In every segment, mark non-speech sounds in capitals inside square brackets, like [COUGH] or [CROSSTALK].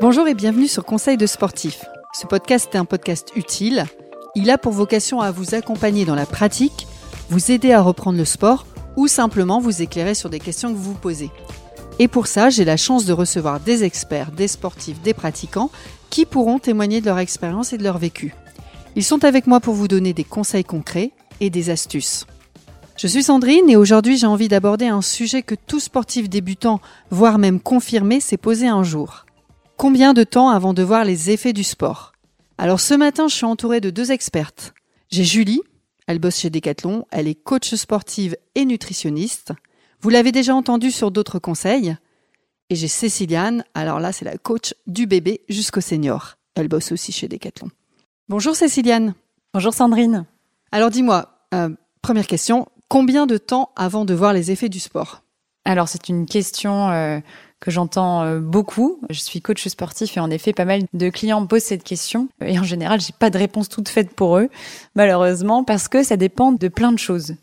Bonjour et bienvenue sur Conseil de sportif. Ce podcast est un podcast utile. Il a pour vocation à vous accompagner dans la pratique, vous aider à reprendre le sport ou simplement vous éclairer sur des questions que vous vous posez. Et pour ça, j'ai la chance de recevoir des experts, des sportifs, des pratiquants qui pourront témoigner de leur expérience et de leur vécu. Ils sont avec moi pour vous donner des conseils concrets et des astuces. Je suis Sandrine et aujourd'hui j'ai envie d'aborder un sujet que tout sportif débutant, voire même confirmé, s'est posé un jour. Combien de temps avant de voir les effets du sport Alors ce matin, je suis entourée de deux expertes. J'ai Julie, elle bosse chez Decathlon, elle est coach sportive et nutritionniste. Vous l'avez déjà entendu sur d'autres conseils. Et j'ai Céciliane, alors là c'est la coach du bébé jusqu'au senior. Elle bosse aussi chez Decathlon. Bonjour Céciliane. Bonjour Sandrine. Alors dis-moi, euh, première question, combien de temps avant de voir les effets du sport? Alors c'est une question euh, que j'entends euh, beaucoup. Je suis coach sportif et en effet, pas mal de clients posent cette question. Et en général, j'ai pas de réponse toute faite pour eux, malheureusement, parce que ça dépend de plein de choses.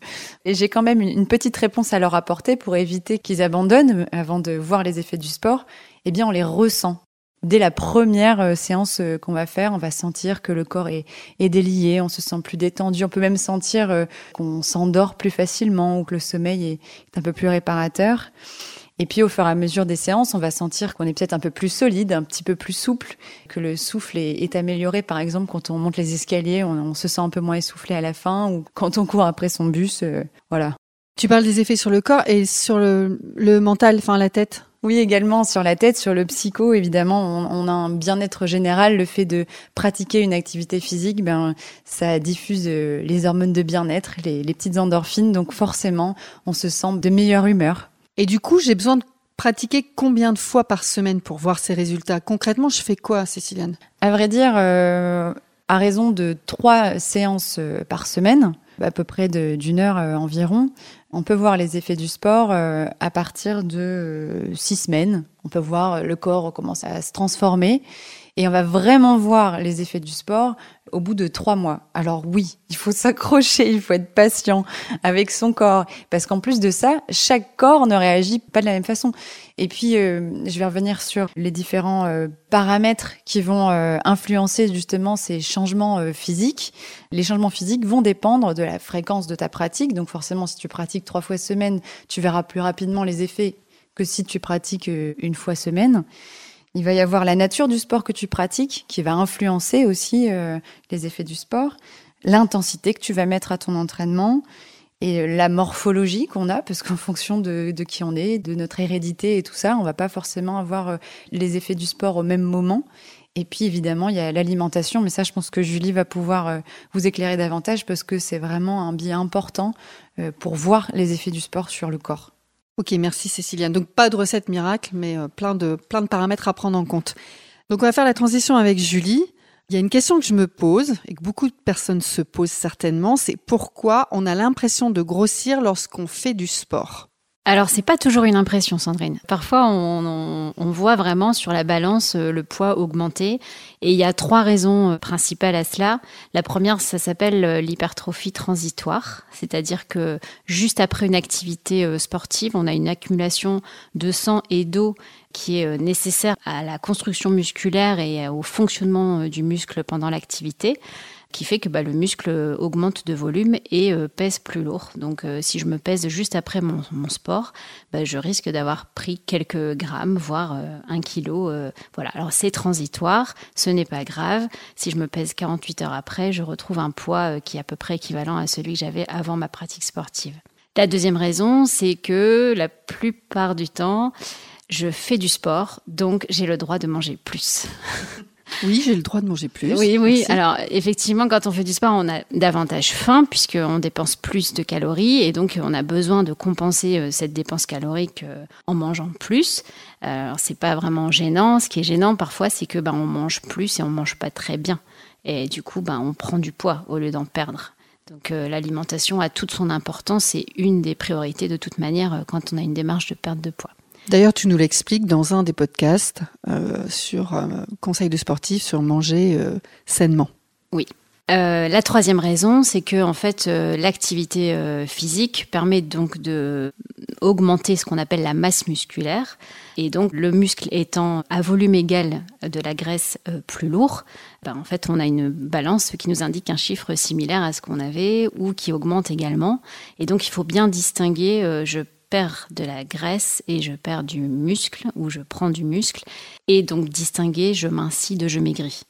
Et j'ai quand même une petite réponse à leur apporter pour éviter qu'ils abandonnent avant de voir les effets du sport. Eh bien, on les ressent. Dès la première euh, séance euh, qu'on va faire, on va sentir que le corps est, est, délié, on se sent plus détendu, on peut même sentir qu'on s'endort plus facilement ou que le sommeil est un peu plus réparateur. Et puis au fur et à mesure des séances, on va sentir qu'on est peut-être un peu plus solide, un petit peu plus souple, que le souffle est, amélioré. Par exemple, quand on monte les escaliers, on, se sent un peu moins essoufflé à la fin, ou quand on court après son bus, euh, voilà. Tu parles des effets sur le corps et sur le, mental, enfin la tête oui, également sur la tête, sur le psycho, évidemment, on, a un bien-être général. Le fait de pratiquer une activité physique, ben, ça diffuse euh, les hormones de bien-être, les, les petites endorphines. Donc forcément, on se sent de meilleure humeur. Et du coup, j'ai besoin de pratiquer combien de fois par semaine pour voir ces résultats? Concrètement, je fais quoi, Céciliane? À vrai dire, euh, à raison de trois séances euh, par semaine, à peu près d'une heure euh, environ, on peut voir les effets du sport à partir de six semaines. On peut voir le corps commencer à se transformer et on va vraiment voir les effets du sport au bout de trois mois. Alors oui, il faut s'accrocher, il faut être patient avec son corps, parce qu'en plus de ça, chaque corps ne réagit pas de la même façon. Et puis, euh, je vais revenir sur les différents euh, paramètres qui vont euh, influencer justement ces changements physiques. Les changements physiques vont dépendre de la fréquence de ta pratique. Donc forcément, si tu pratiques trois fois semaine, tu verras plus rapidement les effets que si tu pratiques une fois semaine. Il va y avoir la nature du sport que tu pratiques qui va influencer aussi euh, les effets du sport, l'intensité que tu vas mettre à ton entraînement et la morphologie qu'on a, parce qu'en fonction de, qui on est, de notre hérédité et tout ça, on va pas forcément avoir euh, les effets du sport au même moment. Et puis évidemment, il y a l'alimentation, mais ça, je pense que Julie va pouvoir euh, vous éclairer davantage parce que c'est vraiment un biais important pour voir les effets du sport sur le corps. Ok, merci Céciliane. Donc pas de recette miracle, mais euh, plein de, plein de paramètres à prendre en compte. Donc on va faire la transition avec Julie. Il y a une question que je me pose et que beaucoup de personnes se posent certainement, c'est pourquoi on a l'impression de grossir lorsqu'on fait du sport? Alors, c'est pas toujours une impression, Sandrine. Parfois, on, voit vraiment sur la balance euh, le poids augmenter. Et il y a trois raisons euh, principales à cela. La première, ça s'appelle euh, l'hypertrophie transitoire. C'est-à-dire que juste après une activité sportive, on a une accumulation de sang et d'eau qui est nécessaire à la construction musculaire et au fonctionnement du muscle pendant l'activité qui fait que bah, le muscle augmente de volume et euh, pèse plus lourd. Donc euh, si je me pèse juste après mon, sport, bah, je risque d'avoir pris quelques grammes, voire euh, un kilo. voilà, alors c'est transitoire, ce n'est pas grave. Si je me pèse 48 heures après, je retrouve un poids qui est à peu près équivalent à celui que j'avais avant ma pratique sportive. La deuxième raison, c'est que la plupart du temps, je fais du sport, donc j'ai le droit de manger plus. [LAUGHS] Oui, j'ai le droit de manger plus. Oui, oui. Alors, effectivement, quand on fait du sport, on a davantage faim puisqu'on dépense plus de calories et donc on a besoin de compenser euh, cette dépense calorique euh, en mangeant plus. Euh, alors, c'est pas vraiment gênant. Ce qui est gênant parfois, c'est que ben, on mange plus et on mange pas très bien. Et du coup, ben, on prend du poids au lieu d'en perdre. Donc l'alimentation a toute son importance, c'est une des priorités de toute manière quand on a une démarche de perte de poids. D'ailleurs, tu nous l'expliques dans un des podcasts euh, sur euh, conseil de sportif sur manger euh, sainement. Oui. Euh, la troisième raison, c'est que en fait, l'activité physique permet donc de augmenter ce qu'on appelle la masse musculaire. Et donc, le muscle étant à volume égal de la graisse plus lourd, ben, en fait, on a une balance qui nous indique un chiffre similaire à ce qu'on avait ou qui augmente également. Et donc, il faut bien distinguer. je perds de la graisse et je perds du muscle ou je prends du muscle et donc distinguer je mincis de je maigris.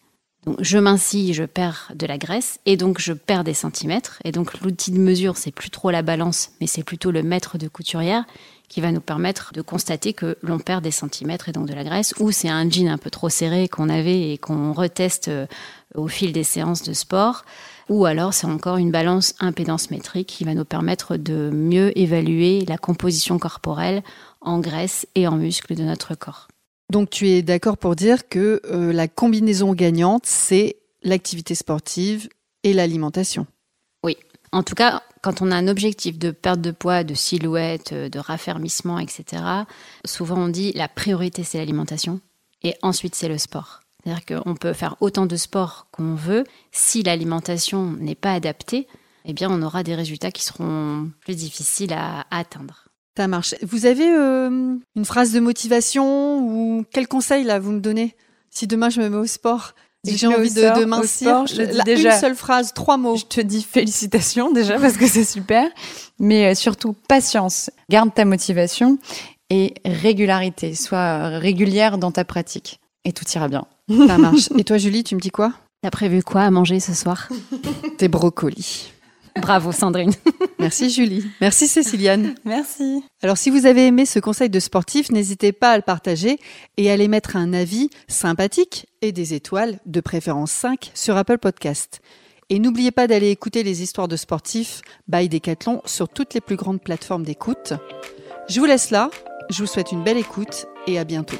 Je mincis, je perds de la graisse et donc je perds des centimètres. Et donc l'outil de mesure, c'est plus trop la balance, mais c'est plutôt le mètre de couturière qui va nous permettre de constater que l'on perd des centimètres et donc de la graisse, ou c'est un jean un peu trop serré qu'on avait et qu'on reteste euh, au fil des séances de sport, ou alors c'est encore une balance impédance métrique qui va nous permettre de mieux évaluer la composition corporelle en graisse et en muscles de notre corps. Donc tu es d'accord pour dire que euh, la combinaison gagnante, c'est l'activité sportive et l'alimentation Oui. En tout cas, quand on a un objectif de perte de poids, de silhouette, euh, de raffermissement, etc., souvent on dit la priorité c'est l'alimentation et ensuite c'est le sport. C'est-à-dire qu'on peut faire autant de sport qu'on veut. Si l'alimentation n'est pas adaptée, eh bien, on aura des résultats qui seront plus difficiles à atteindre. Ça marche. Vous avez euh, une phrase de motivation ou quel conseil là vous me donnez si demain je me mets au sport et j'ai envie de, mincir je te dis déjà, une seule phrase, trois mots. Je te dis félicitations déjà parce que c'est super, mais euh, surtout patience. Garde ta motivation et régularité. Sois régulière dans ta pratique et tout ira bien. Ça marche. Et toi Julie, tu me dis quoi? T'as prévu quoi à manger ce soir? Des brocolis. Bravo Sandrine. [LAUGHS] Merci Julie. Merci Céciliane. Merci. Alors si vous avez aimé ce conseil de sportif, n'hésitez pas à le partager et à aller mettre un avis sympathique et des étoiles, de préférence 5, sur Apple Podcast. Et n'oubliez pas d'aller écouter les histoires de sportifs by Decathlon sur toutes les plus grandes plateformes d'écoute. Je vous laisse là, je vous souhaite une belle écoute et à bientôt.